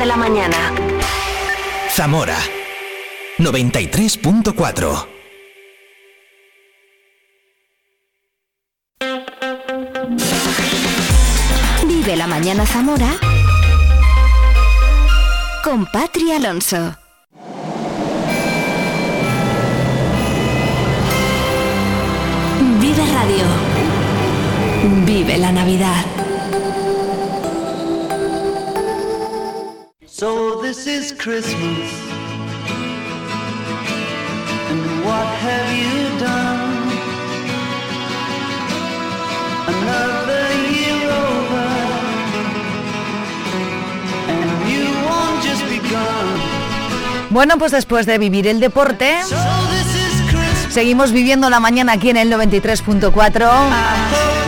de la mañana. Zamora 93.4 Vive la mañana Zamora con Patri Alonso. Vive Radio. Vive la Navidad. So this is Christmas. And what have you done? Another year over. And you won't just begun. Bueno, pues después de vivir el deporte, seguimos viviendo la mañana aquí en el 93.4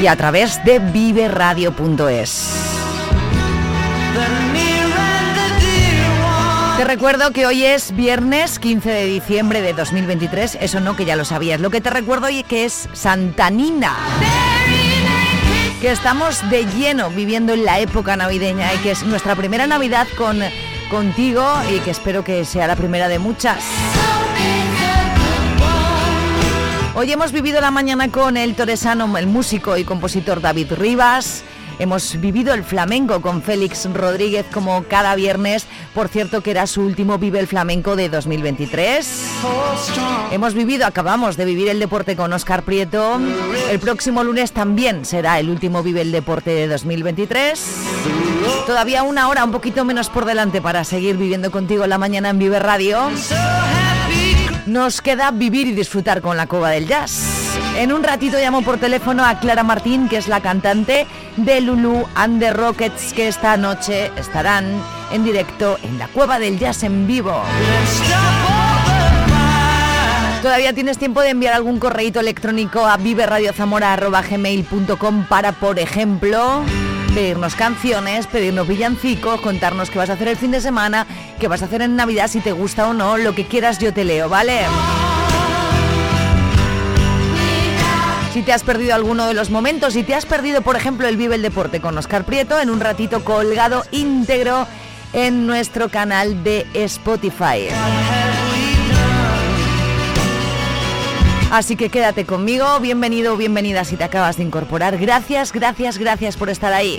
y a través de viveradio.es. Te recuerdo que hoy es viernes 15 de diciembre de 2023, eso no que ya lo sabías. Lo que te recuerdo hoy que es Santanina. Que estamos de lleno viviendo en la época navideña y que es nuestra primera Navidad con contigo y que espero que sea la primera de muchas. Hoy hemos vivido la mañana con el toresano, el músico y compositor David Rivas. Hemos vivido el flamenco con Félix Rodríguez como cada viernes. Por cierto, que era su último Vive el Flamenco de 2023. So strong. Hemos vivido, acabamos de vivir el deporte con Oscar Prieto. El próximo lunes también será el último Vive el Deporte de 2023. Todavía una hora, un poquito menos por delante para seguir viviendo contigo la mañana en Vive Radio. Nos queda vivir y disfrutar con la Cova del Jazz. En un ratito llamo por teléfono a Clara Martín, que es la cantante de Lulu and the Rockets, que esta noche estarán en directo en la Cueva del Jazz en vivo. Todavía tienes tiempo de enviar algún correíto electrónico a viveradiozamora.gmail.com para, por ejemplo, pedirnos canciones, pedirnos villancicos, contarnos qué vas a hacer el fin de semana, qué vas a hacer en Navidad, si te gusta o no, lo que quieras yo te leo, ¿vale? Si te has perdido alguno de los momentos, si te has perdido, por ejemplo, el Vive el Deporte con Oscar Prieto, en un ratito colgado íntegro en nuestro canal de Spotify. Así que quédate conmigo, bienvenido o bienvenida si te acabas de incorporar. Gracias, gracias, gracias por estar ahí.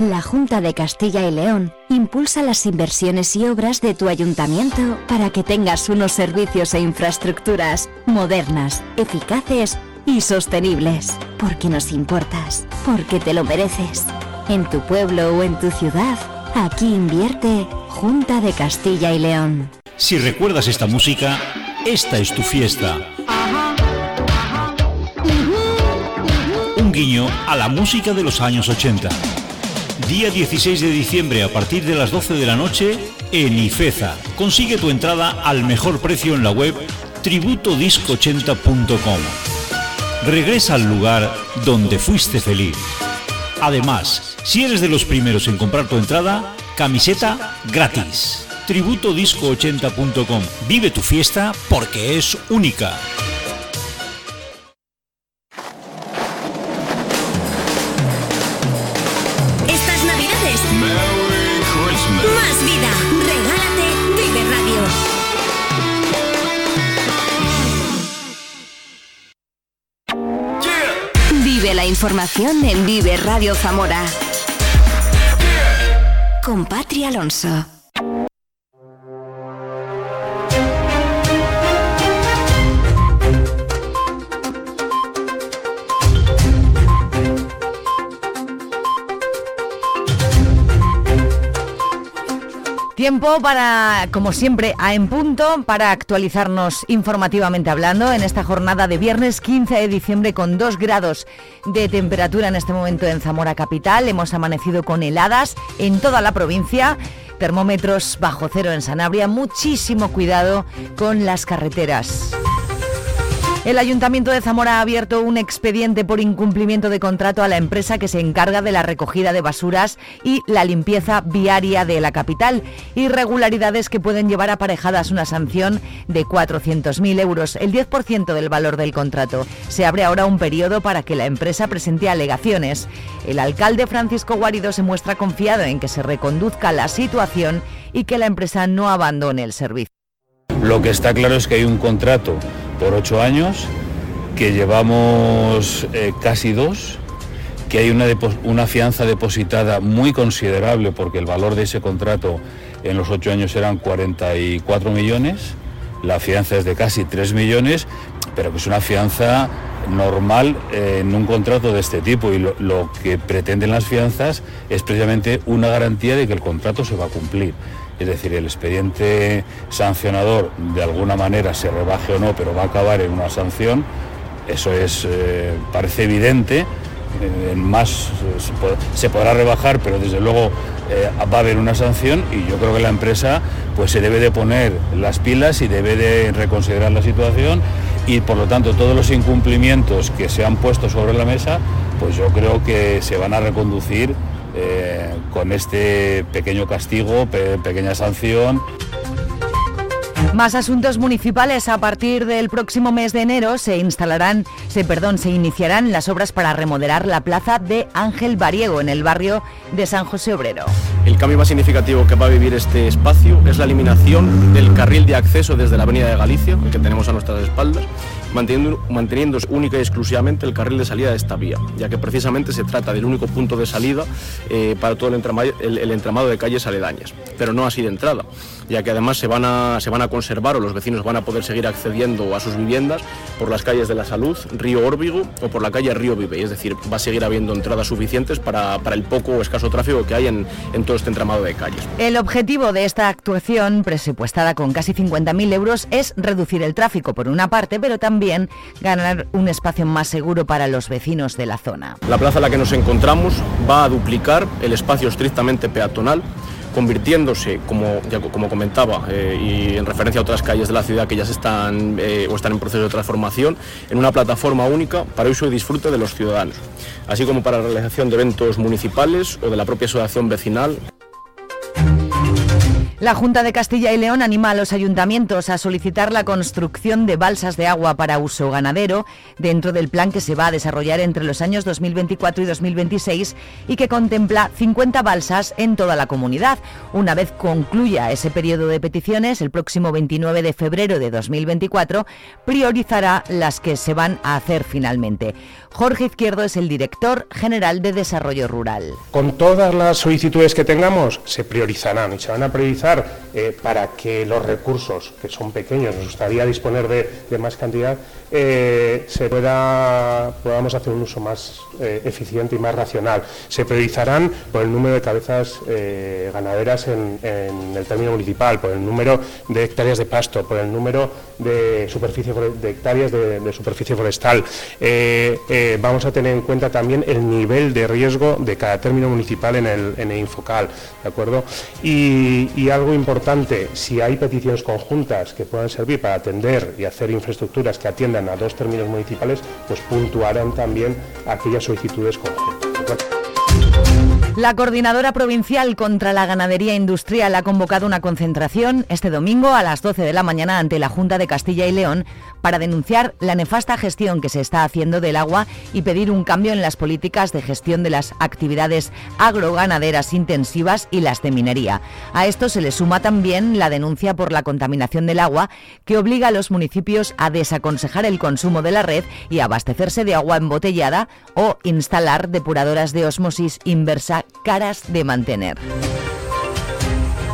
La Junta de Castilla y León impulsa las inversiones y obras de tu ayuntamiento para que tengas unos servicios e infraestructuras modernas, eficaces y sostenibles. Porque nos importas, porque te lo mereces. En tu pueblo o en tu ciudad, aquí invierte Junta de Castilla y León. Si recuerdas esta música, esta es tu fiesta. Un guiño a la música de los años 80. Día 16 de diciembre a partir de las 12 de la noche en Ifeza. Consigue tu entrada al mejor precio en la web tributodisco80.com. Regresa al lugar donde fuiste feliz. Además, si eres de los primeros en comprar tu entrada, camiseta gratis. Tributodisco80.com. Vive tu fiesta porque es única. Información en Vive Radio Zamora. Con Patri Alonso. Tiempo para, como siempre, a en punto, para actualizarnos informativamente hablando en esta jornada de viernes 15 de diciembre con 2 grados de temperatura en este momento en Zamora Capital. Hemos amanecido con heladas en toda la provincia. Termómetros bajo cero en Sanabria. Muchísimo cuidado con las carreteras. El Ayuntamiento de Zamora ha abierto un expediente por incumplimiento de contrato a la empresa que se encarga de la recogida de basuras y la limpieza viaria de la capital. Irregularidades que pueden llevar aparejadas una sanción de 400.000 euros, el 10% del valor del contrato. Se abre ahora un periodo para que la empresa presente alegaciones. El alcalde Francisco Guarido se muestra confiado en que se reconduzca la situación y que la empresa no abandone el servicio. Lo que está claro es que hay un contrato por ocho años, que llevamos eh, casi dos, que hay una, una fianza depositada muy considerable porque el valor de ese contrato en los ocho años eran 44 millones, la fianza es de casi 3 millones, pero que es una fianza normal eh, en un contrato de este tipo y lo, lo que pretenden las fianzas es precisamente una garantía de que el contrato se va a cumplir es decir, el expediente sancionador de alguna manera se rebaje o no, pero va a acabar en una sanción, eso es, eh, parece evidente, eh, más se, podrá rebajar, pero desde luego eh, va a haber una sanción y yo creo que la empresa pues se debe de poner las pilas y debe de reconsiderar la situación y por lo tanto todos los incumplimientos que se han puesto sobre la mesa, pues yo creo que se van a reconducir eh, con este pequeño castigo, pequeña sanción. Más asuntos municipales. A partir del próximo mes de enero se instalarán, se, perdón, se iniciarán las obras para remodelar la plaza de Ángel Bariego en el barrio de San José Obrero. El cambio más significativo que va a vivir este espacio es la eliminación del carril de acceso desde la Avenida de Galicia, el que tenemos a nuestras espaldas, manteniendo, manteniéndose única y exclusivamente el carril de salida de esta vía, ya que precisamente se trata del único punto de salida eh, para todo el entramado, el entramado, de calles aledañas, pero no así de entrada, ya que además se van, a, se van a conservar o los vecinos van a poder seguir accediendo a sus viviendas por las calles de la Salud, Río Órbigo o por la calle Río Vive, es decir, va a seguir habiendo entradas suficientes para, para el poco o escaso tráfico que hay en, en todo este entramado de calles. El objetivo de esta actuación, presupuestada con casi 50.000 euros, es reducir el tráfico por una parte, pero también ganar un espacio más seguro para los vecinos de la zona. La plaza en la que nos encontramos va a duplicar el espacio estrictamente peatonal convirtiéndose, como, como comentaba, eh, y en referencia a otras calles de la ciudad que ya se están eh, o están en proceso de transformación, en una plataforma única para uso y disfrute de los ciudadanos, así como para la realización de eventos municipales o de la propia asociación vecinal. La Junta de Castilla y León anima a los ayuntamientos a solicitar la construcción de balsas de agua para uso ganadero dentro del plan que se va a desarrollar entre los años 2024 y 2026 y que contempla 50 balsas en toda la comunidad. Una vez concluya ese periodo de peticiones, el próximo 29 de febrero de 2024, priorizará las que se van a hacer finalmente. Jorge Izquierdo es el director general de Desarrollo Rural. Con todas las solicitudes que tengamos, se priorizarán y se van a priorizar eh, para que los recursos, que son pequeños, nos gustaría disponer de, más cantidad, eh, se pueda, podamos hacer un uso más eh, eficiente y más racional. Se priorizarán por el número de cabezas ganaderas en, el término municipal, por el número de hectáreas de pasto, por el número de, superficie, de hectáreas de, superficie forestal vamos a tener en cuenta también el nivel de riesgo de cada término municipal en el, en Infocal, ¿de acuerdo? Y, algo importante, si hay peticiones conjuntas que puedan servir para atender y hacer infraestructuras que atiendan a dos términos municipales, pues puntuarán también aquellas solicitudes conjuntas. La Coordinadora Provincial contra la Ganadería Industrial ha convocado una concentración este domingo a las 12 de la mañana ante la Junta de Castilla y León para denunciar la nefasta gestión que se está haciendo del agua y pedir un cambio en las políticas de gestión de las actividades agroganaderas intensivas y las de minería. A esto se le suma también la denuncia por la contaminación del agua que obliga a los municipios a desaconsejar el consumo de la red y abastecerse de agua embotellada o instalar depuradoras de osmosis inversa caras de mantener.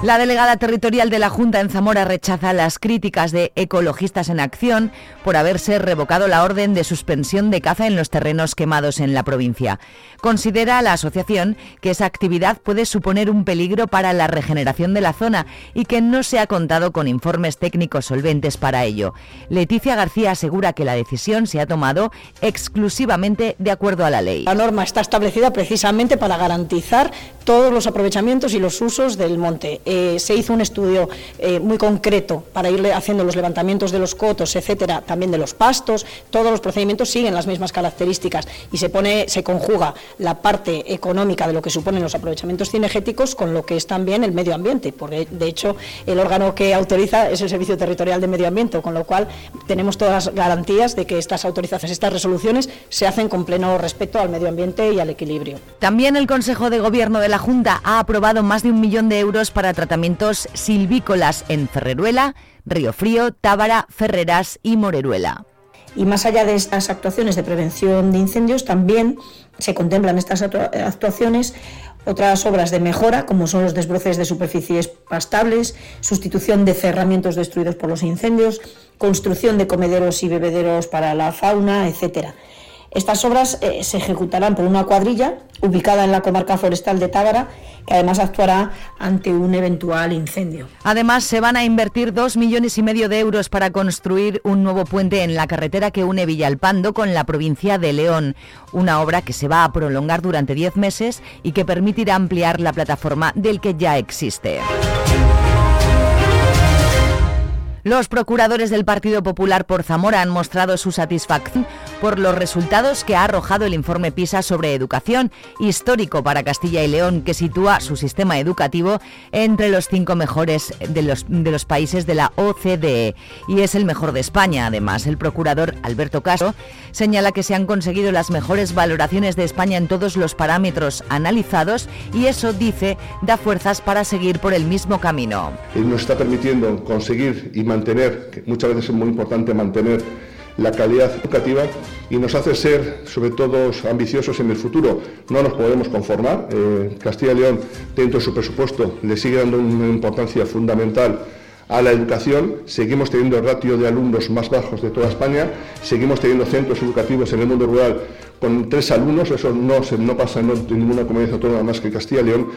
La delegada territorial de la Junta en Zamora rechaza las críticas de Ecologistas en Acción por haberse revocado la orden de suspensión de caza en los terrenos quemados en la provincia. Considera la asociación que esa actividad puede suponer un peligro para la regeneración de la zona y que no se ha contado con informes técnicos solventes para ello. Leticia García asegura que la decisión se ha tomado exclusivamente de acuerdo a la ley. La norma está establecida precisamente para garantizar todos los aprovechamientos y los usos del monte. Eh, se hizo un estudio eh, muy concreto para ir haciendo los levantamientos de los cotos, etcétera, también de los pastos. Todos los procedimientos siguen las mismas características y se pone, se conjuga la parte económica de lo que suponen los aprovechamientos cinegéticos con lo que es también el medio ambiente, porque de hecho el órgano que autoriza es el Servicio Territorial de Medio Ambiente, con lo cual tenemos todas las garantías de que estas autorizaciones, estas resoluciones se hacen con pleno respeto al medio ambiente y al equilibrio. También el Consejo de Gobierno de la Junta ha aprobado más de un millón de euros para tratamientos silvícolas en Ferreruela, Río Frío, Tábara, Ferreras y Moreruela. Y más allá de estas actuaciones de prevención de incendios, también se contemplan estas actuaciones otras obras de mejora, como son los desbroces de superficies pastables, sustitución de cerramientos destruidos por los incendios, construcción de comederos y bebederos para la fauna, etcétera. Estas obras eh, se ejecutarán por una cuadrilla ubicada en la comarca forestal de Tábara, que además actuará ante un eventual incendio. Además, se van a invertir dos millones y medio de euros para construir un nuevo puente en la carretera que une Villalpando con la provincia de León, una obra que se va a prolongar durante diez meses y que permitirá ampliar la plataforma del que ya existe. Los procuradores del Partido Popular por Zamora han mostrado su satisfacción por los resultados que ha arrojado el informe PISA sobre educación, histórico para Castilla y León, que sitúa su sistema educativo entre los cinco mejores de los, de los países de la OCDE y es el mejor de España. Además, el procurador Alberto Caso señala que se han conseguido las mejores valoraciones de España en todos los parámetros analizados y eso, dice, da fuerzas para seguir por el mismo camino. Nos está permitiendo conseguir y mantener, muchas veces es muy importante mantener la calidad educativa y nos hace ser, sobre todo, ambiciosos en el futuro. No nos podemos conformar. Eh, Castilla y León, dentro de su presupuesto, le sigue dando una importancia fundamental a la educación. Seguimos teniendo el ratio de alumnos más bajos de toda España. Seguimos teniendo centros educativos en el mundo rural con tres alumnos. Eso no, no pasa en ninguna comunidad autónoma más que Castilla y León.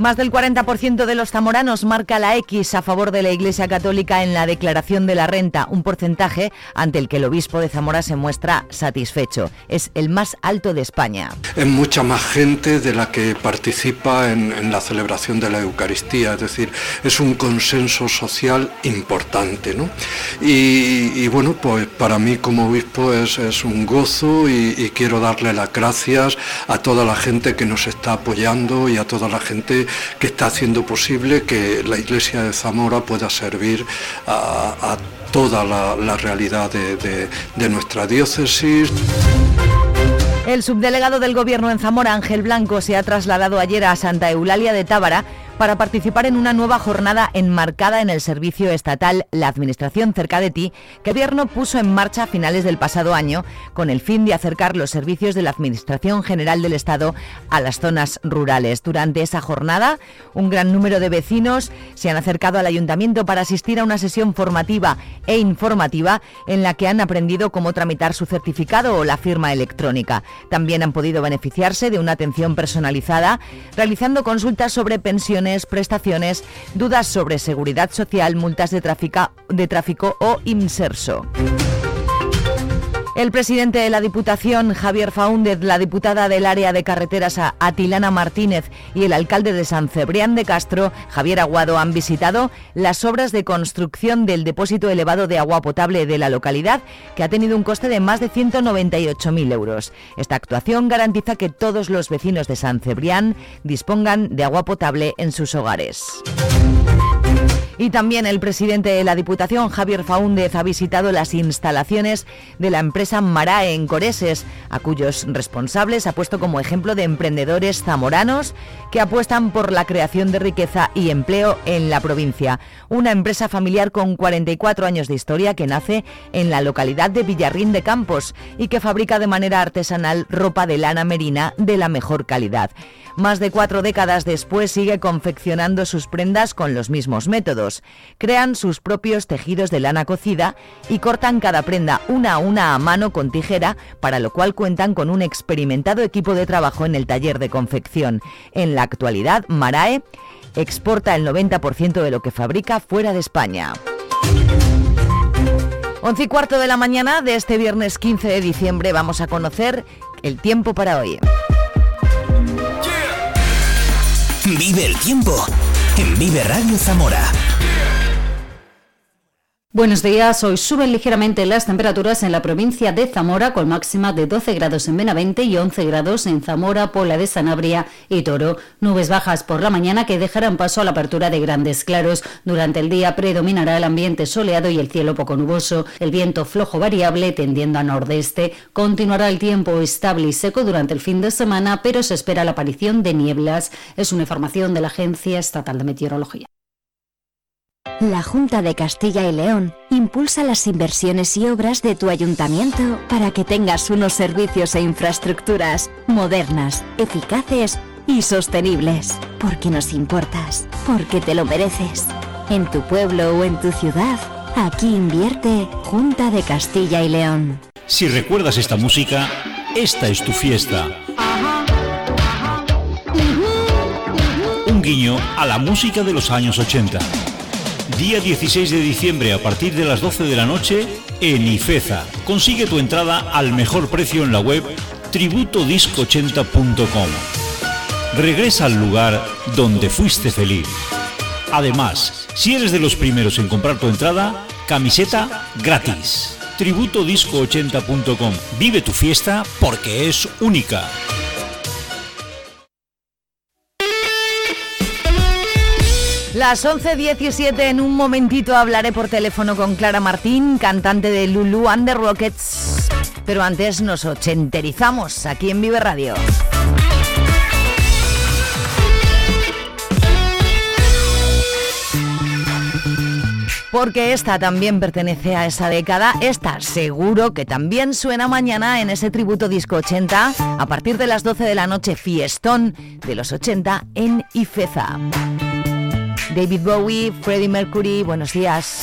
Más del 40% de los zamoranos marca la X a favor de la Iglesia Católica en la declaración de la renta, un porcentaje ante el que el obispo de Zamora se muestra satisfecho. Es el más alto de España. Es mucha más gente de la que participa en, la celebración de la Eucaristía, es decir, es un consenso social importante. ¿no? Y, bueno, pues para mí como obispo es, un gozo y, y quiero darle las gracias a toda la gente que nos está apoyando y a toda la gente que está haciendo posible que la iglesia de Zamora pueda servir a, toda la, realidad de nuestra diócesis. El subdelegado del Gobierno en Zamora, Ángel Blanco, se ha trasladado ayer a Santa Eulalia de Tábara para participar en una nueva jornada enmarcada en el servicio estatal La Administración cerca de ti, que el Gobierno puso en marcha a finales del pasado año con el fin de acercar los servicios de la Administración General del Estado a las zonas rurales. Durante esa jornada, un gran número de vecinos se han acercado al ayuntamiento para asistir a una sesión formativa e informativa en la que han aprendido cómo tramitar su certificado o la firma electrónica. También han podido beneficiarse de una atención personalizada, realizando consultas sobre pensiones prestaciones, dudas sobre seguridad social, multas de tráfico, de tráfico o inserso. El presidente de la Diputación, Javier Faúndez, la diputada del área de carreteras Atilana Martínez y el alcalde de San Cebrián de Castro, Javier Aguado, han visitado las obras de construcción del depósito elevado de agua potable de la localidad, que ha tenido un coste de más de 198.000 euros. Esta actuación garantiza que todos los vecinos de San Cebrián dispongan de agua potable en sus hogares. Y también el presidente de la Diputación, Javier Faúndez, ha visitado las instalaciones de la empresa Marae en Coreses, a cuyos responsables ha puesto como ejemplo de emprendedores zamoranos que apuestan por la creación de riqueza y empleo en la provincia. Una empresa familiar con 44 años de historia que nace en la localidad de Villarrín de Campos y que fabrica de manera artesanal ropa de lana merina de la mejor calidad. Más de cuatro décadas después sigue confeccionando sus prendas con los mismos métodos. Crean sus propios tejidos de lana cocida y cortan cada prenda una a una a mano con tijera, para lo cual cuentan con un experimentado equipo de trabajo en el taller de confección. En la actualidad, Marae exporta el 90% de lo que fabrica fuera de España. 11 y cuarto de la mañana de este viernes 15 de diciembre vamos a conocer el tiempo para hoy. Vive el tiempo en Vive Radio Zamora. Buenos días, hoy suben ligeramente las temperaturas en la provincia de Zamora con máxima de 12 grados en Benavente y 11 grados en Zamora, Pola de Sanabria y Toro. Nubes bajas por la mañana que dejarán paso a la apertura de grandes claros. Durante el día predominará el ambiente soleado y el cielo poco nuboso. El viento flojo variable tendiendo a nordeste. Continuará el tiempo estable y seco durante el fin de semana, pero se espera la aparición de nieblas. Es una información de la Agencia Estatal de Meteorología. La Junta de Castilla y León impulsa las inversiones y obras de tu ayuntamiento para que tengas unos servicios e infraestructuras modernas, eficaces y sostenibles. Porque nos importas, porque te lo mereces. En tu pueblo o en tu ciudad, aquí invierte Junta de Castilla y León. Si recuerdas esta música, esta es tu fiesta. Un guiño a la música de los años 80. Día 16 de diciembre a partir de las 12 de la noche en Ifeza. Consigue tu entrada al mejor precio en la web tributodisco80.com. Regresa al lugar donde fuiste feliz. Además, si eres de los primeros en comprar tu entrada, camiseta gratis. Tributodisco80.com. Vive tu fiesta porque es única. Las 11.17 en un momentito hablaré por teléfono con Clara Martín, cantante de Lulu Under Rockets. Pero antes nos ochenterizamos aquí en Vive Radio. Porque esta también pertenece a esa década. Esta seguro que también suena mañana en ese tributo disco 80 a partir de las 12 de la noche fiestón de los 80 en Ifeza. David Bowie, Freddie Mercury, buenos días.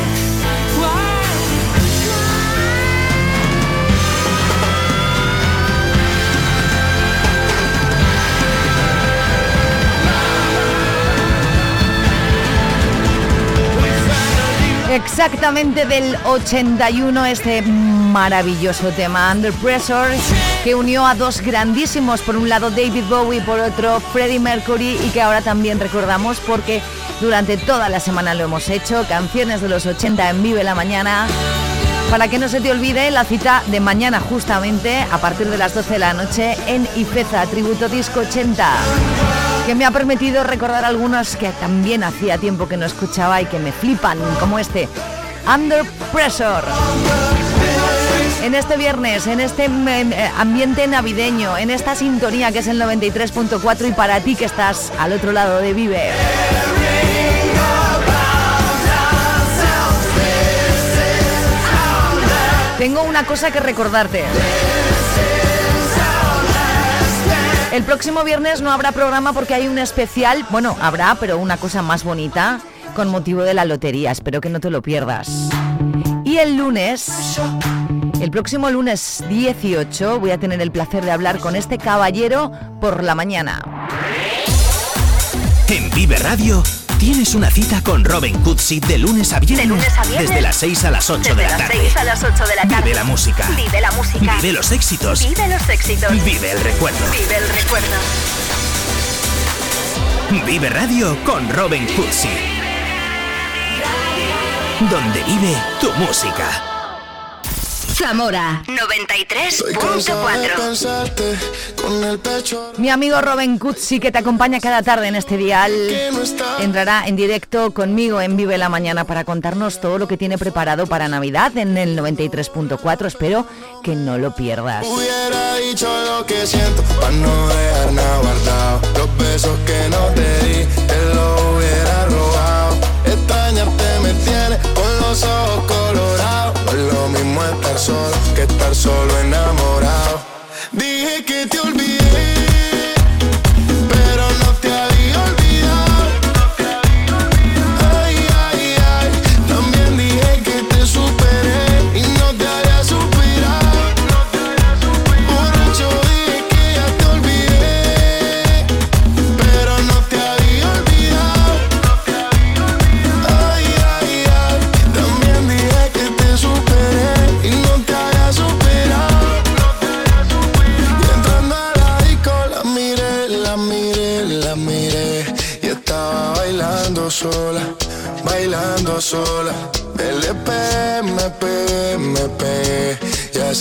Exactamente del 81 este maravilloso tema Under Pressure que unió a dos grandísimos, por un lado David Bowie, por otro Freddie Mercury y que ahora también recordamos porque durante toda la semana lo hemos hecho, canciones de los 80 en Vive la Mañana. Para que no se te olvide la cita de mañana justamente a partir de las 12 de la noche en Ifeza, Tributo Disco 80 que me ha permitido recordar algunos que también hacía tiempo que no escuchaba y que me flipan, como este, Under Pressure. En este viernes, en este ambiente navideño, en esta sintonía que es el 93.4 y para ti que estás al otro lado de Vive. Tengo una cosa que recordarte. El próximo viernes no habrá programa porque hay un especial, bueno, habrá, pero una cosa más bonita con motivo de la lotería. Espero que no te lo pierdas. Y el lunes, el próximo lunes 18, voy a tener el placer de hablar con este caballero por la mañana. En Vive Radio tienes una cita con Robin Cutsi de lunes a viernes. lunes a viernes. Desde las 6 a las 8 Desde de la las tarde. 6 a las 8 de la tarde. Vive la música. Vive la música. Vive los éxitos. Vive los éxitos. Vive el recuerdo. Vive el recuerdo. Vive Radio con Robin Cutsi. Donde vive tu música. Zamora 93.4 Mi amigo Robin Cutsi, que te acompaña cada tarde en este dial, entrará en directo conmigo en Vive la Mañana para contarnos todo lo que tiene preparado para Navidad en el 93.4. Espero que no lo pierdas. Hubiera dicho lo que siento para no dejar nada guardado. Los besos que no te di, que estar solo enamorado.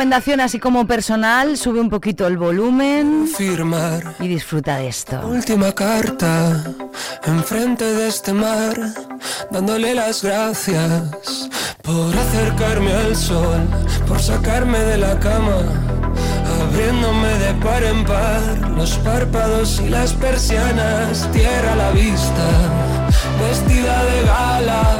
Recomendación así como personal, sube un poquito el volumen Firmar y disfruta de esto. última carta enfrente de este mar, dándole las gracias por acercarme al sol, por sacarme de la cama, abriéndome de par en par los párpados y las persianas, tierra a la vista, vestida de gala,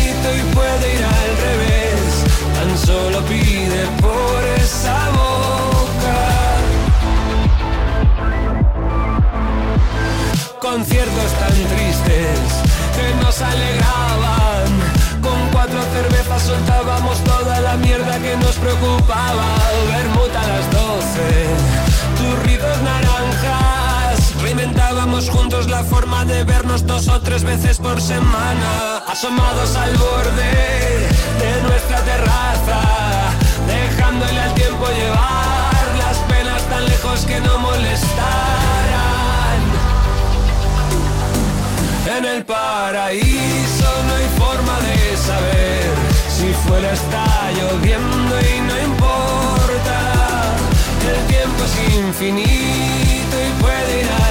y puede ir al revés. Tan solo pide por esa boca. Conciertos tan tristes que nos alegraban. Con cuatro cervezas soltábamos toda la mierda que nos preocupaba. Bermuda a las doce, turritos naranjas Reinventábamos juntos la forma de vernos dos o tres veces por semana. Asomados al borde de nuestra terraza, dejándole al tiempo llevar las penas tan lejos que no molestaran. En el paraíso no hay forma de saber si fuera está lloviendo y no importa. El tiempo es infinito y puede ir revés.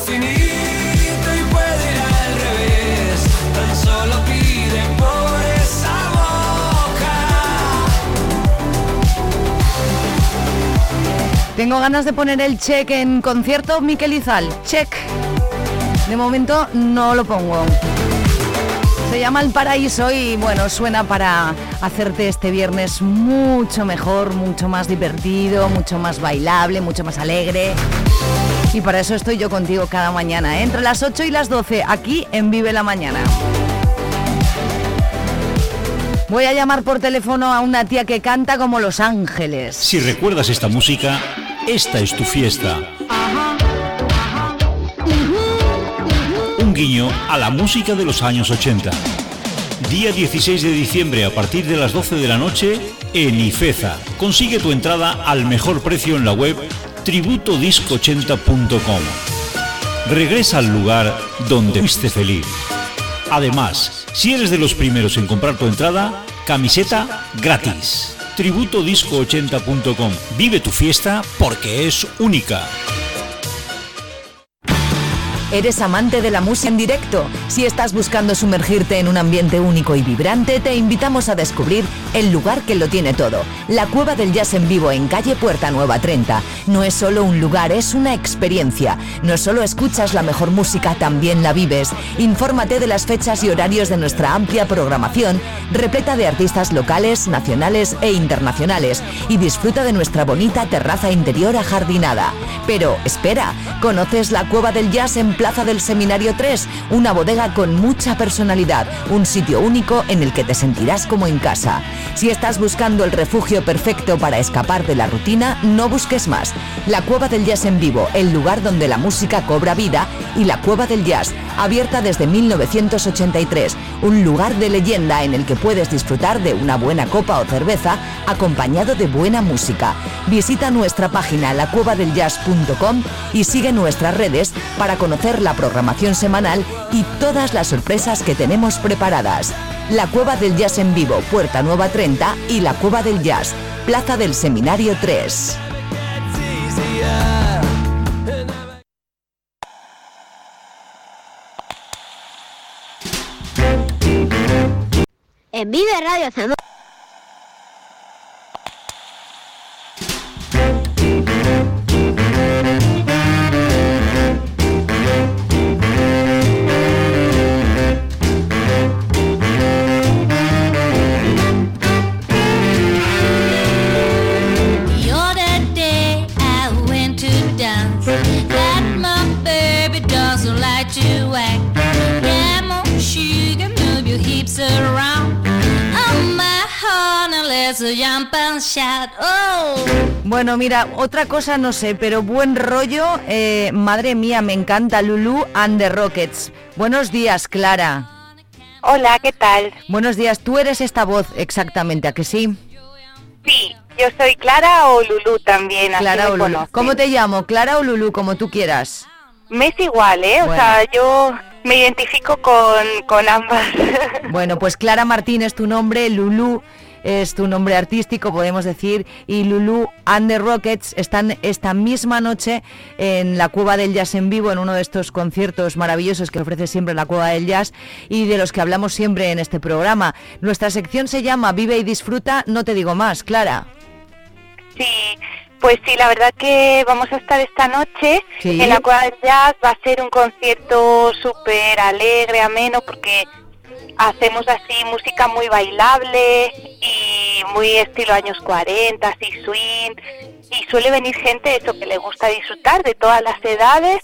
Infinito y puede ir al revés. Tan solo pide por esa boca. Tengo ganas de poner el check en concierto Miquel Izal. Check. De momento no lo pongo. Se llama El Paraíso y bueno, suena para hacerte este viernes mucho mejor, mucho más divertido, mucho más bailable, mucho más alegre. Y para eso estoy yo contigo cada mañana, ¿eh? entre las 8 y las 12, aquí en Vive la Mañana. Voy a llamar por teléfono a una tía que canta como Los Ángeles. Si recuerdas esta música, esta es tu fiesta. Un guiño a la música de los años 80. Día 16 de diciembre a partir de las 12 de la noche en Ifeza. Consigue tu entrada al mejor precio en la web tributodisco80.com. Regresa al lugar donde fuiste feliz. Además, si eres de los primeros en comprar tu entrada, camiseta gratis. Tributodisco80.com. Vive tu fiesta porque es única. ¿Eres amante de la música en directo? Si estás buscando sumergirte en un ambiente único y vibrante, te invitamos a descubrir el lugar que lo tiene todo. La Cueva del Jazz en vivo en calle Puerta Nueva 30. No es solo un lugar, es una experiencia. No solo escuchas la mejor música, también la vives. Infórmate de las fechas y horarios de nuestra amplia programación, repleta de artistas locales, nacionales e internacionales. Y disfruta de nuestra bonita terraza interior ajardinada. Pero, espera, ¿conoces la Cueva del Jazz en Plaza del Seminario 3? Una bodega con mucha personalidad, un sitio único en el que te sentirás como en casa. Si estás buscando el refugio perfecto para escapar de la rutina, no busques más. La Cueva del Jazz en vivo, el lugar donde la música cobra vida, y la Cueva del Jazz, abierta desde 1983, un lugar de leyenda en el que puedes disfrutar de una buena copa o cerveza acompañado de buena música. Visita nuestra página lacuevadeljazz.com y sigue nuestras redes para conocer la programación semanal y todas las sorpresas que tenemos preparadas. La Cueva del Jazz en vivo, Puerta Nueva 30 y la Cueva del Jazz, Plaza del Seminario 3. En Vive Radio. Shout. Oh. Bueno, mira, otra cosa no sé, pero buen rollo. eh, madre mía, me encanta Lulu and the Rockets. Buenos días, Clara. Hola, ¿qué tal? Buenos días, tú eres esta voz exactamente, ¿a que sí? Sí, yo soy Clara o Lulú también, así Clara me o Lulu. conocen. ¿Cómo te llamo? Clara o Lulu, como tú quieras. Me es igual, ¿eh? O sea, yo me identifico con, con ambas. Bueno, pues Clara Martín es tu nombre, Lulu es tu nombre artístico, podemos decir, y Lulu and the Rockets están esta misma noche en la Cueva del Jazz en vivo, en uno de estos conciertos maravillosos que ofrece siempre la Cueva del Jazz y de los que hablamos siempre en este programa. Nuestra sección se llama Vive y Disfruta, no te digo más, Clara. Sí, pues sí, la verdad que vamos a estar esta noche Sí. en la Cueva del Jazz. Va a ser un concierto súper alegre, ameno, porque hacemos así música muy bailable y muy estilo años 40, así swing. Y suele venir gente eso que le gusta disfrutar de todas las edades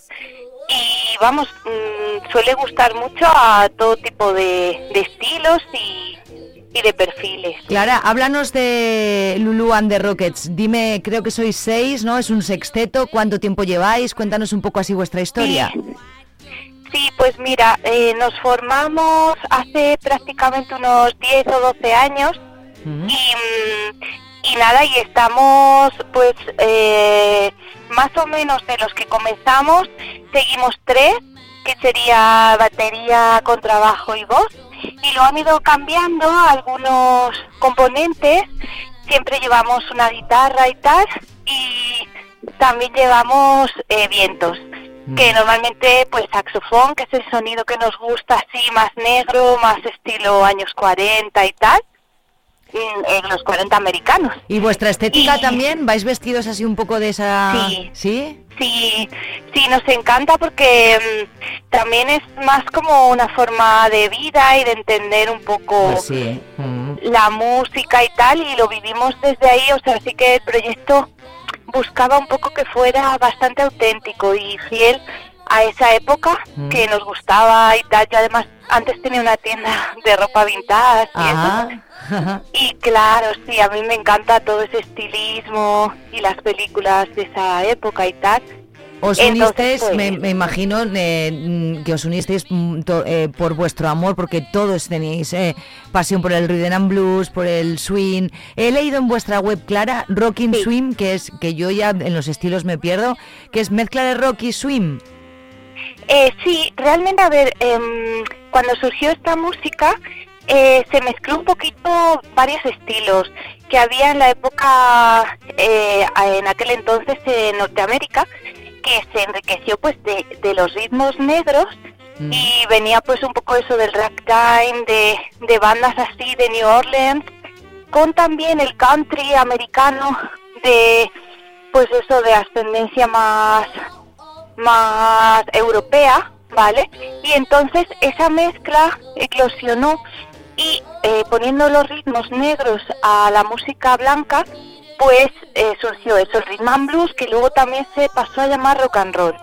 y vamos, mm, suele gustar mucho a todo tipo de, de estilos y, y de perfiles. Clara, háblanos de Lulu and the Rockets. Dime, creo que sois seis, ¿no? Es un sexteto. ¿Cuánto tiempo lleváis? Cuéntanos un poco así vuestra historia. Sí, pues mira, eh, nos formamos hace prácticamente unos 10 o 12 años y, mm, y nada, y estamos pues eh, más o menos de los que comenzamos, seguimos tres, que sería batería, contrabajo y voz, y lo han ido cambiando algunos componentes, siempre llevamos una guitarra y tal, y también llevamos eh, vientos que normalmente pues saxofón, que es el sonido que nos gusta así más negro, más estilo años 40 y tal, mm, en los 40 americanos. ¿Y vuestra estética también? ¿Vais vestidos así un poco de esa...? Sí. ¿Sí? Sí, sí, nos encanta porque mm, también es más como una forma de vida y de entender un poco Pues sí. Mm. la música y tal y lo vivimos desde ahí, o sea, sí que el proyecto buscaba un poco que fuera bastante auténtico y fiel a esa época Mm. que nos gustaba y tal. Yo además antes tenía una tienda de ropa vintage y eso. Y claro, sí, a mí me encanta todo ese estilismo y las películas de esa época y tal. Os Entonces, unisteis, pues, me, me imagino eh, mm, que os unisteis mm, to- eh, por vuestro amor, porque todos tenéis eh, pasión por el rhythm and blues, por el swing. He leído en vuestra web, Clara, Rocking Swim, que es que yo ya en los estilos me pierdo, que es mezcla de rock y swing. Eh, sí, realmente, a ver, em, cuando surgió esta música, eh, se mezcló un poquito varios estilos que había en la época, eh, en aquel entonces en Norteamérica, que se enriqueció pues de, de los ritmos negros y venía pues un poco eso del ragtime, de, de bandas así de New Orleans, con también el country americano de pues eso de ascendencia más más europea, ¿vale? Y entonces esa mezcla eclosionó y eh, poniendo los ritmos negros a la música blanca, pues eh, surgió eso, el rhythm and blues, que luego también se pasó a llamar rock and roll,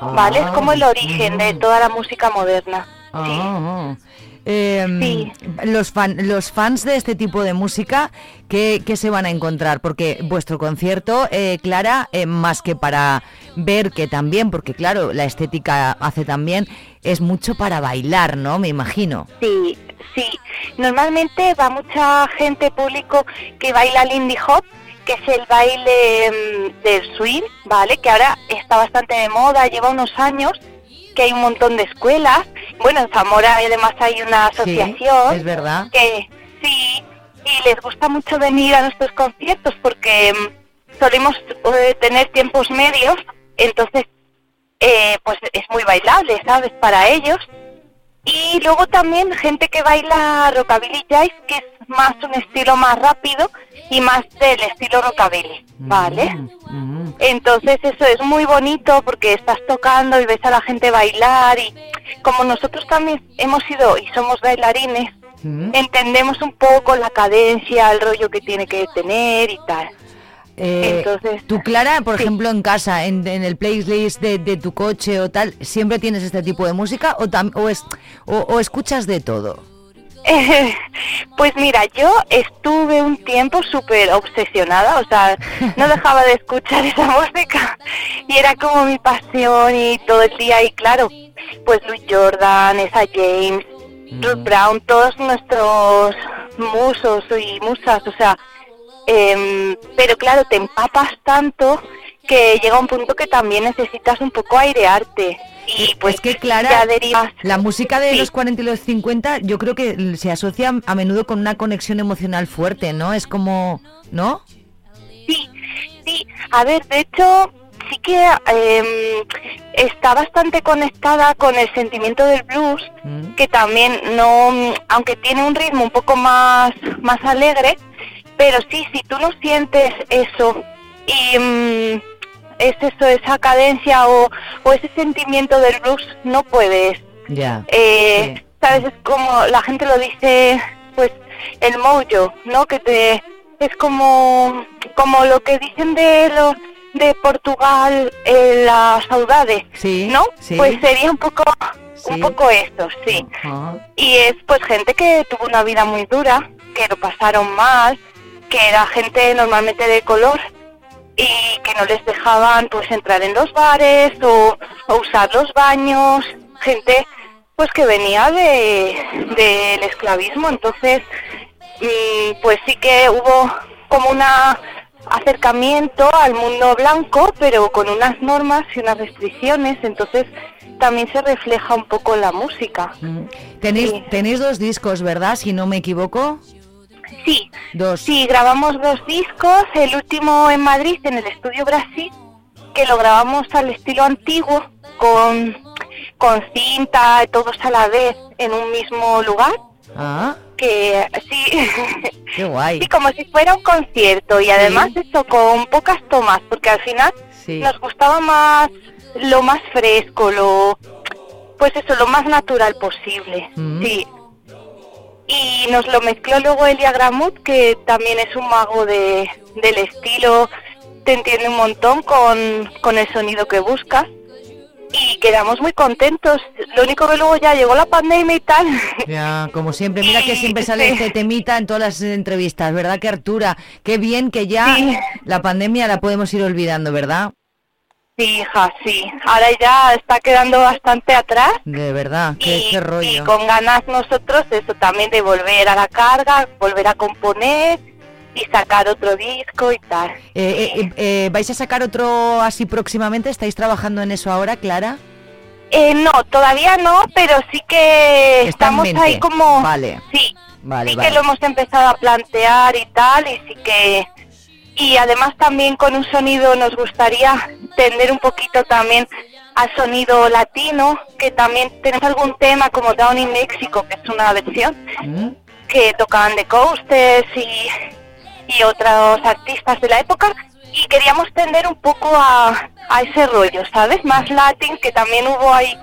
¿vale? Es como el origen de toda la música moderna. Ah, eh, los, fan- los fans de este tipo de música, ¿qué, qué se van a encontrar? Porque vuestro concierto, eh, Clara, eh, más que para ver que también, porque claro, la estética hace también, es mucho para bailar, ¿no? Me imagino. Sí, sí. Normalmente va mucha gente, público, que baila Lindy Hop, que es el baile mm, del swing, ¿vale? Que ahora está bastante de moda, lleva unos años, que hay un montón de escuelas. Bueno, en Zamora además hay una asociación. es verdad. Que sí, y les gusta mucho venir a nuestros conciertos porque mm, solemos eh, tener tiempos medios, entonces eh, pues es muy bailable, ¿sabes? Para ellos. Y luego también gente que baila rockabilly jazz, que es más un estilo más rápido y más del estilo rockabilly, ¿vale? Entonces eso es muy bonito porque estás tocando y ves a la gente bailar y como nosotros también hemos sido y somos bailarines, entendemos un poco la cadencia, el rollo que tiene que tener y tal. Eh, Entonces, tú, Clara, por ejemplo, en casa, en, en el playlist de, de tu coche o tal, ¿siempre tienes este tipo de música o, tam- o, es, o, o escuchas de todo? pues mira, yo estuve un tiempo súper obsesionada, o sea, no dejaba de escuchar esa música y era como mi pasión y todo el día y claro, pues Louis Jordan, esa James, Ruth Brown, todos nuestros musos y musas, o sea, em, pero claro, te empapas tanto que llega un punto que también necesitas un poco airearte y pues es que Clara, derivas. la música de Sí. los 40 y los 50 yo creo que se asocia a menudo con una conexión emocional fuerte, ¿no? Es como, ¿no? Sí, a ver, de hecho, sí que em, está bastante conectada con el sentimiento del blues, que también no, aunque tiene un ritmo un poco más, más alegre, pero sí, si tú no sientes eso y mm, es eso, esa cadencia o, o ese sentimiento del blues, no puedes. Ya. Eh, ¿Sabes? Es como la gente lo dice, pues, el mojo, ¿no? Que te es como como lo que dicen de los de Portugal eh, la saudade, Sí, ¿no? sí. Pues sería un poco un poco esto, sí. Y es pues gente que tuvo una vida muy dura, que lo pasaron mal, que era gente normalmente de color y que no les dejaban pues entrar en los bares o, o usar los baños, gente pues que venía de del esclavismo, entonces mm, pues sí que hubo como una acercamiento al mundo blanco, pero con unas normas y unas restricciones, entonces también se refleja un poco en la música. Tenéis, tenéis dos discos, ¿verdad? Si no me equivoco. Sí. Dos. Sí, grabamos dos discos, el último en Madrid, en el estudio Brasil, que lo grabamos al estilo antiguo, con, con cinta, todos a la vez, en un mismo lugar, Ah, que sí, qué guay. sí, como si fuera un concierto, y además eso, con pocas tomas, porque al final Sí. nos gustaba más lo más fresco, lo pues eso, lo más natural posible. Mm. Sí. Y nos lo mezcló luego Elia Gramut, que también es un mago de, del estilo, te entiende un montón con, con el sonido que buscas. Y quedamos muy contentos. Lo único que luego ya llegó la pandemia y tal. Ya, como siempre, mira que siempre sale este temita en todas las entrevistas, ¿verdad que Artura? Qué bien que ya la pandemia la podemos ir olvidando, ¿verdad? Sí, hija, sí. Ahora ya está quedando bastante atrás. De verdad, qué, qué Y rollo. con ganas nosotros eso también de volver a la carga, volver a componer y sacar otro disco y tal. Eh, eh, eh, eh, ¿Vais a sacar otro así próximamente? ¿Estáis trabajando en eso ahora, Clara? Eh, no, todavía no, pero sí que Está estamos ahí como... Vale. Sí, Vale, sí vale. que lo hemos empezado a plantear y tal, y sí que... Y además también con un sonido nos gustaría tender un poquito también al sonido latino, que también tenemos algún tema como Down in Mexico, que es una versión, Mm. que tocaban The Coasters y, y otros artistas de la época, y queríamos tender un poco a, a ese rollo, ¿sabes? Más latin, que también hubo ahí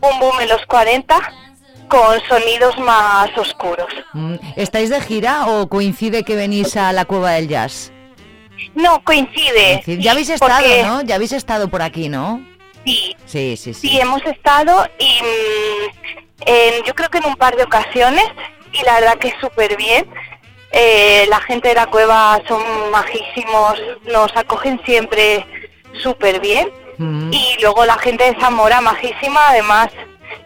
un boom en los 40 con sonidos más oscuros. Mm, ¿Estáis de gira o coincide que venís a la Cueva del Jazz? No, coincide. Ya habéis estado, porque- ¿no? Ya habéis estado por aquí, ¿no? Sí, Sí, sí, sí. sí, hemos estado y mm, en- yo creo que en un par de ocasiones y la verdad que súper bien. Eh, la gente de la cueva son majísimos, nos acogen siempre súper bien. Mm. Y luego la gente de Zamora, majísima, además.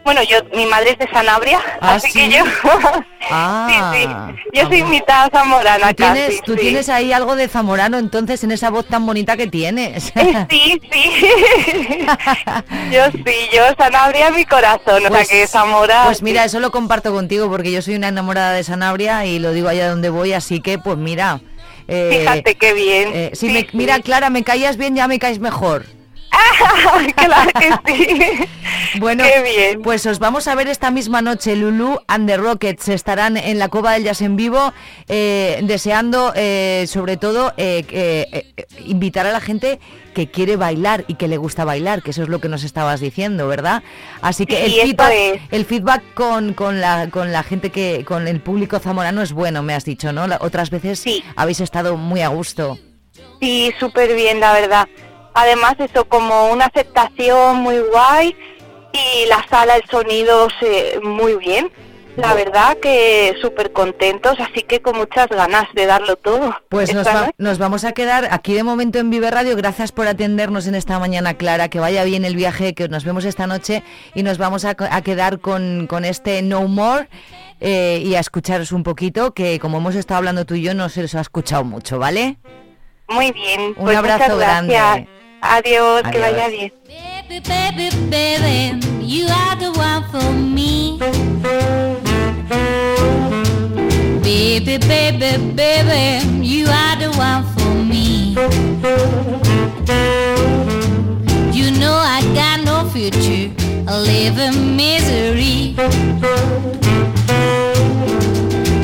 Bueno, yo, mi madre es de Sanabria, ¿Ah, así sí? que yo, Ah, sí, sí, yo soy mitad zamorana Tú tienes, casi, tú sí. tienes ahí algo de zamorano entonces en esa voz tan bonita que tienes. Sí, sí. yo sí, yo Sanabria mi corazón, o sea que Zamora. Pues mira, eso lo comparto contigo porque yo soy una enamorada de Sanabria y lo digo allá donde voy, así que pues mira. eh, Fíjate qué bien. eh, si me-. Mira, Clara, me caías bien, ya me caes mejor. claro que sí. Bueno, Qué bien. pues os vamos a ver esta misma noche. Lulu and the Rockets estarán en la Cova del Jazz en vivo, eh, deseando eh, sobre todo eh, eh, invitar a la gente que quiere bailar y que le gusta bailar, que eso es lo que nos estabas diciendo, ¿verdad? Así que Sí, el feedback, es. el feedback con, con la, con la gente que, con el público zamorano es bueno, me has dicho, ¿no? La- otras veces habéis estado muy a gusto. Sí, súper bien, la verdad. Además, eso como una aceptación muy guay y la sala, el sonido se, muy bien. La verdad que súper contentos, así que con muchas ganas de darlo todo. Pues nos, va- nos vamos a quedar aquí de momento en Vive Radio. Gracias por atendernos en esta mañana, Clara. Que vaya bien el viaje, que nos vemos esta noche y nos vamos a, a quedar con, con este No More eh, y a escucharos un poquito, que como hemos estado hablando tú y yo, no se os ha escuchado mucho, ¿vale? Muy bien. Un pues abrazo grande. Adiós, que vaya bien. Baby, baby, baby, you are the one for me. Baby, baby, baby, you are the one for me. You know I got no future, I live in misery.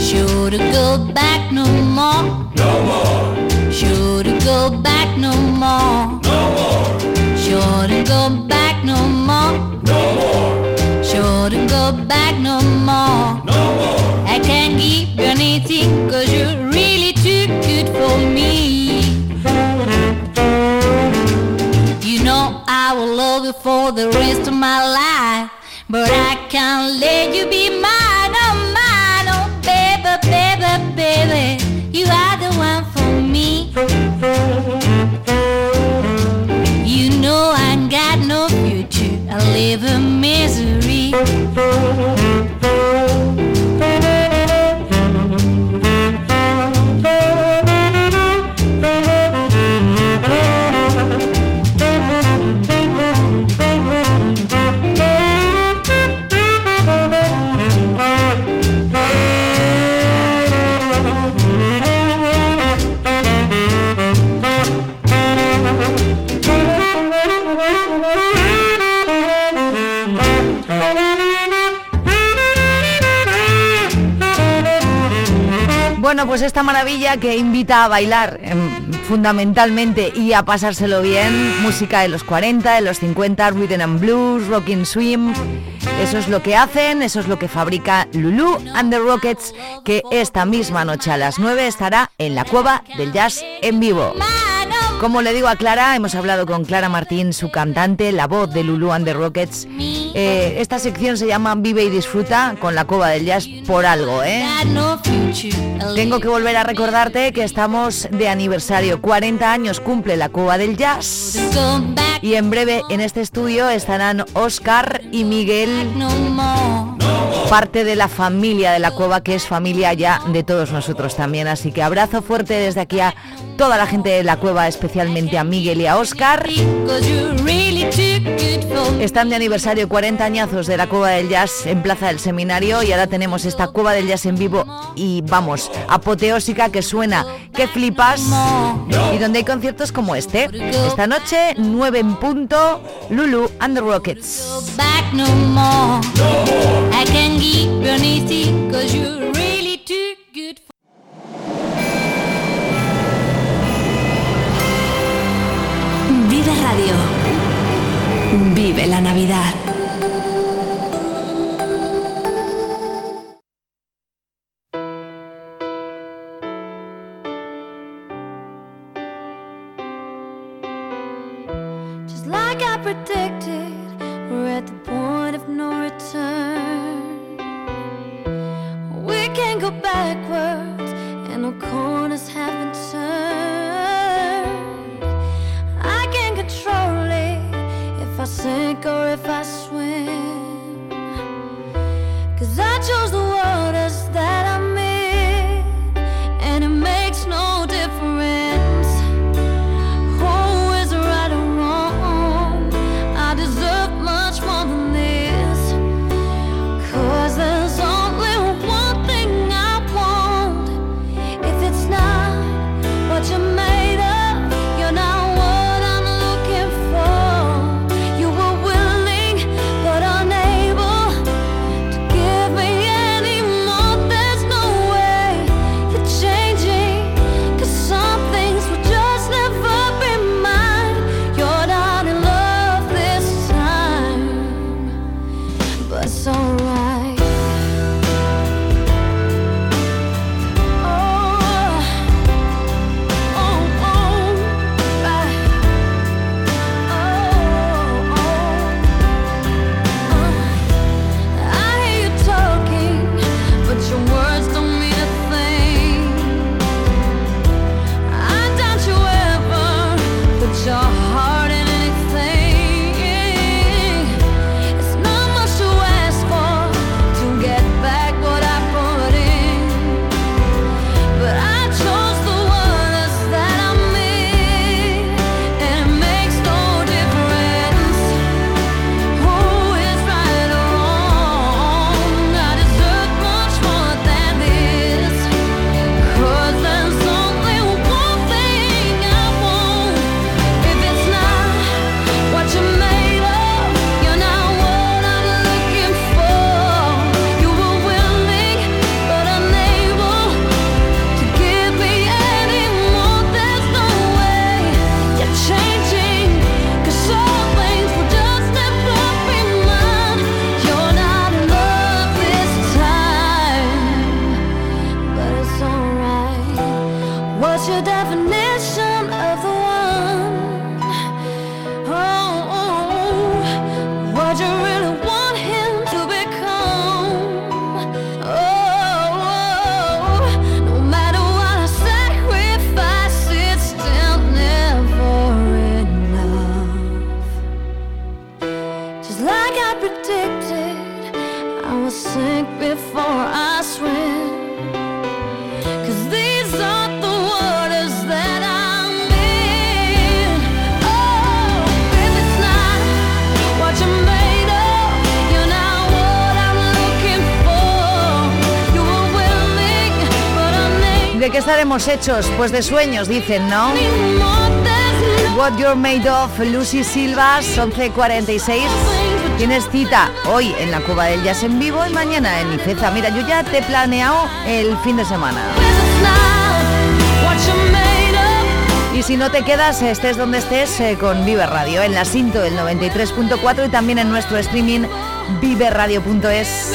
Sure to go back no more. No more. Sure to go back no more. No more. Sure to go back no more. No more. Sure to go back no more. No more. I can't give you anything cause you're really too good for me. You know I will love you for the rest of my life. But I can't let you be mine, oh mine, oh baby, baby, baby. You are You know I got no future. I live in misery. Bueno, pues esta maravilla que invita a bailar em, fundamentalmente y a pasárselo bien, música de los 40, de los 50, rhythm and blues, rocking swim, eso es lo que hacen, eso es lo que fabrica Lulu and the Rockets, que esta misma noche a las 9 estará en la cueva del jazz en vivo. Como le digo a Clara, hemos hablado con Clara Martín, su cantante, la voz de Lulu and the Rockets. Eh, esta sección se llama Vive y Disfruta con la Cueva del Jazz por algo, ¿eh? Tengo que volver a recordarte que estamos de aniversario. 40 años cumple la Cueva del Jazz. Y en breve en este estudio estarán Oscar y Miguel, parte de la familia de la Cueva, que es familia ya de todos nosotros también. Así que abrazo fuerte desde aquí a toda la gente de la Cueva, especialmente a Miguel y a Oscar. Están de aniversario 40 añazos de la Cueva del Jazz en Plaza del Seminario y ahora tenemos esta Cueva del Jazz en vivo y vamos, apoteósica que suena, que flipas y donde hay conciertos como este. Esta noche, 9 en punto, Lulu and the Rockets. Vive la Navidad. Sink or if I swim. hechos? Pues de sueños, dicen, ¿no? What You're Made Of, Lucy Silvas, 11.46. Tienes cita hoy en la Cuba del Jazz en vivo y mañana en Ifeza. Mira, yo ya te he planeado el fin de semana. Y si no te quedas, estés donde estés, eh, con Vive Radio, en la Cinto del 93.4 y también en nuestro streaming viveradio.es.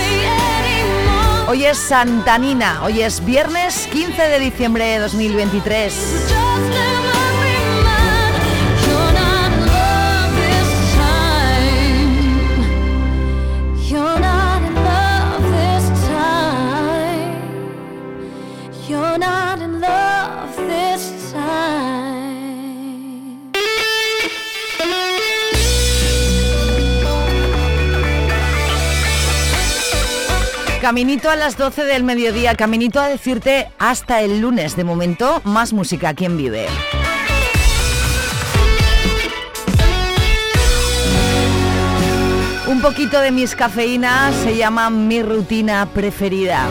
Hoy es Santanina, hoy es viernes 15 de diciembre de 2023. Caminito a las 12 del mediodía, caminito a decirte hasta el lunes. De momento, más música aquí Vive. Un poquito de mis cafeínas se llama mi rutina preferida.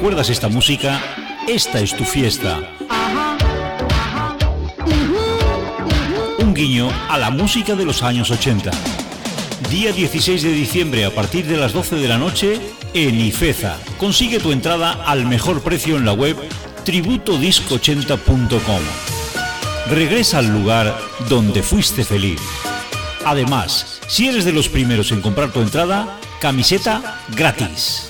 Recuerdas esta música, esta es tu fiesta. Un guiño a la música de los años 80. Día 16 de diciembre a partir de las 12 de la noche en Ifeza. Consigue tu entrada al mejor precio en la web tributodisco80.com. Regresa al lugar donde fuiste feliz. Además, si eres de los primeros en comprar tu entrada, camiseta gratis.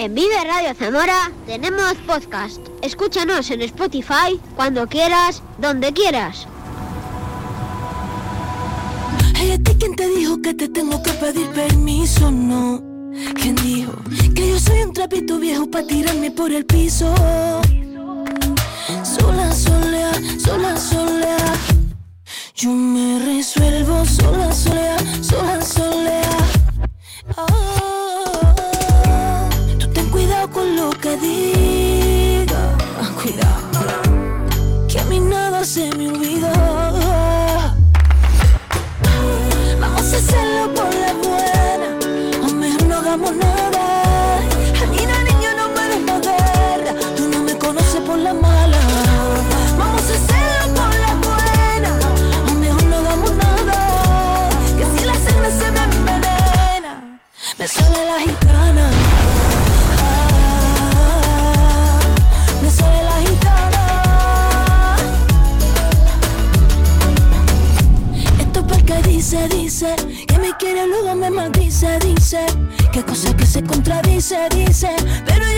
En Vive Radio Zamora tenemos podcast. Escúchanos en Spotify cuando quieras, donde quieras. Hey, ¿a ti quién te dijo que te tengo que pedir permiso? No. ¿Quién dijo que yo soy un trapito viejo para tirarme por el piso? Sola, solea, sola, solea. Yo me resuelvo sola, solea, sola, solea. Oh, diga. Cuidado, que a mí nada se me olvida. Maldice, dice Que cosa que se contradice, dice Pero yo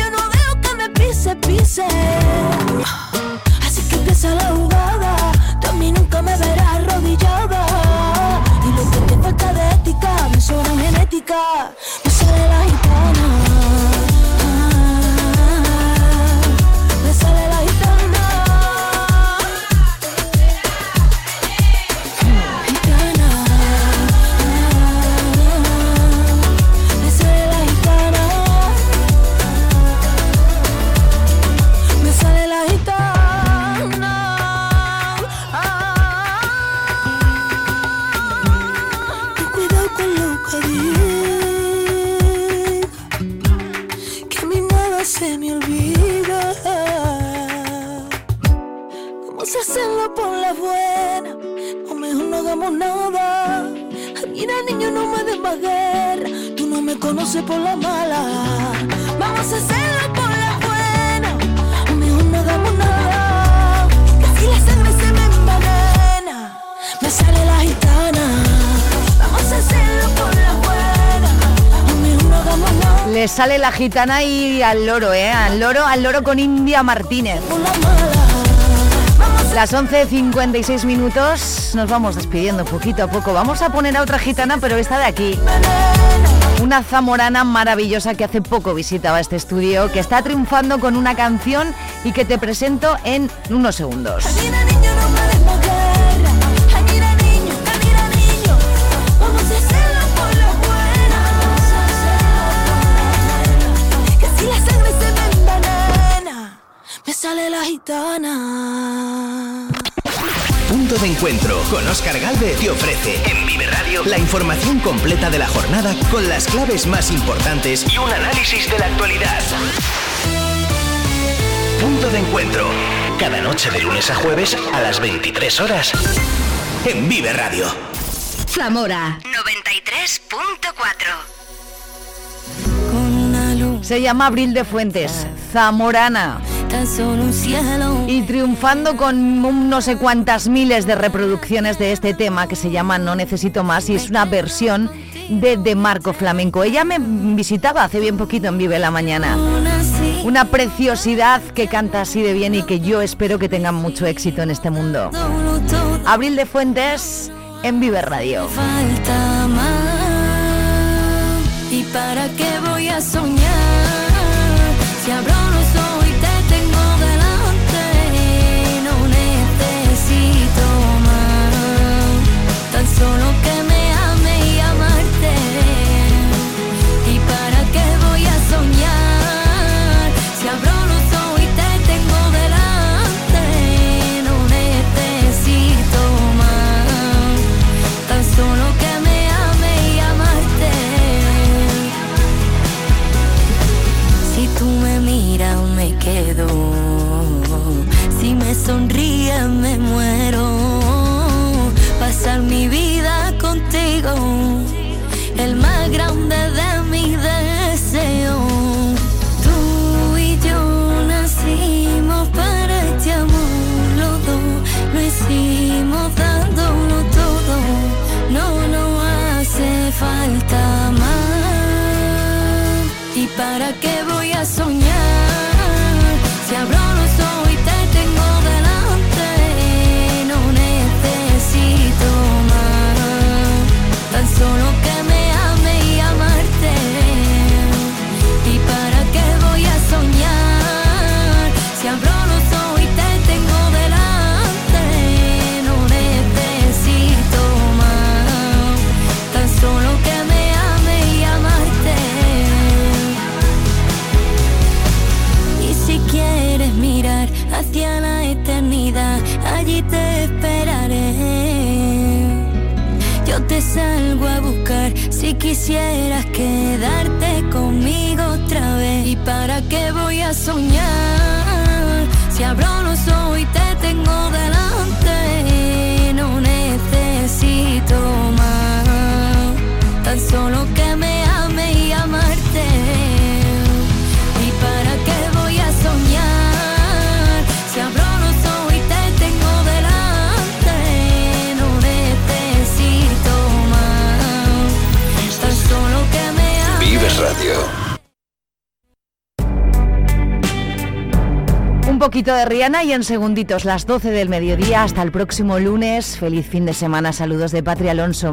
sale la gitana y al loro, ¿eh? Al loro, al loro con India Martínez. Las 11.56 minutos, nos vamos despidiendo poquito a poco. Vamos a poner a otra gitana, pero esta de aquí. Una zamorana maravillosa que hace poco visitaba este estudio, que está triunfando con una canción y que te presento en unos segundos. Punto de encuentro con Oscar Galvez te ofrece en Vive Radio la información completa de la jornada con las claves más importantes y un análisis de la actualidad. Punto de encuentro cada noche de lunes a jueves a las 23 horas en Vive Radio. Zamora 93.4 Se llama Abril de Fuentes, Zamorana. Y triunfando con no sé cuántas miles de reproducciones de este tema que se llama No Necesito Más y es una versión de De Marco Flamenco. Ella me visitaba hace bien poquito en Vive la Mañana. Una preciosidad que canta así de bien y que yo espero que tenga mucho éxito en este mundo. Abril de Fuentes en Vive Radio. Falta más. ¿Y para qué voy a soñar? Si abro coração poquito de Rihanna y en segunditos, las 12 del mediodía. Hasta el próximo lunes. Feliz fin de semana. Saludos de Patria Alonso.